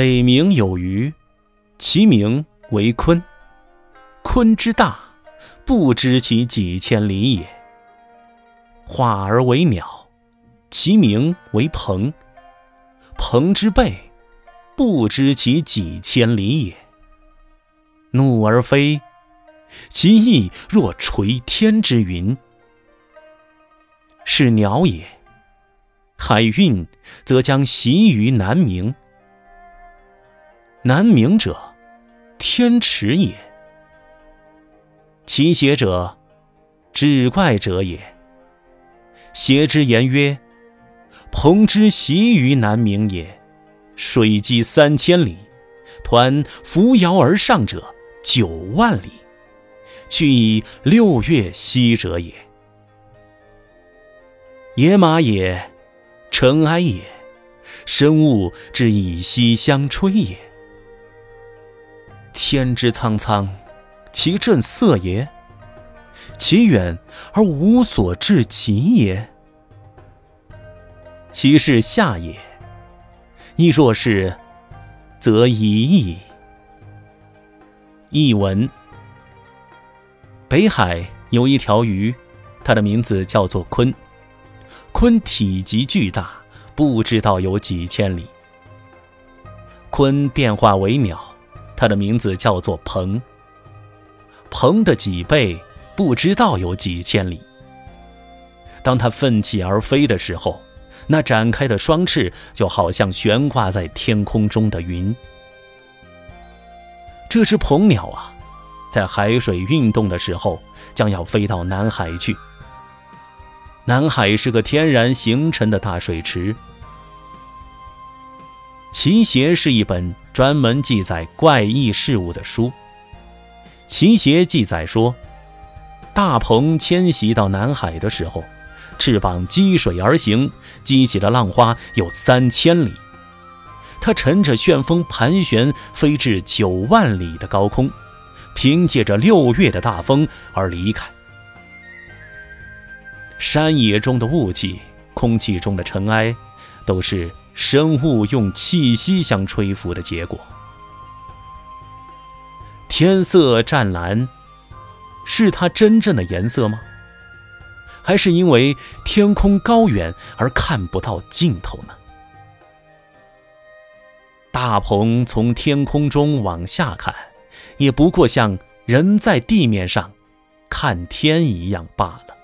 北冥有鱼，其名为鲲。鲲之大，不知其几千里也。化而为鸟，其名为鹏。鹏之背，不知其几千里也。怒而飞，其翼若垂天之云。是鸟也。海运，则将徙于南冥。南冥者，天池也。其邪者，志怪者也。邪之言曰：“鹏之徙于南冥也，水击三千里，抟扶摇而上者九万里，去以六月息者也。野马也，尘埃也，生物之以息相吹也。”天之苍苍，其震色也；其远而无所至极也。其是下也。亦若是，则已矣。译文：北海有一条鱼，它的名字叫做鲲。鲲体积巨大，不知道有几千里。鲲变化为鸟。它的名字叫做鹏，鹏的脊背不知道有几千里。当它奋起而飞的时候，那展开的双翅就好像悬挂在天空中的云。这只鹏鸟啊，在海水运动的时候，将要飞到南海去。南海是个天然形成的大水池。奇邪是一本专门记载怪异事物的书。奇邪记载说，大鹏迁徙到南海的时候，翅膀击水而行，激起的浪花有三千里。它乘着旋风盘旋，飞至九万里的高空，凭借着六月的大风而离开。山野中的雾气，空气中的尘埃，都是。生物用气息相吹拂的结果。天色湛蓝，是它真正的颜色吗？还是因为天空高远而看不到尽头呢？大鹏从天空中往下看，也不过像人在地面上看天一样罢了。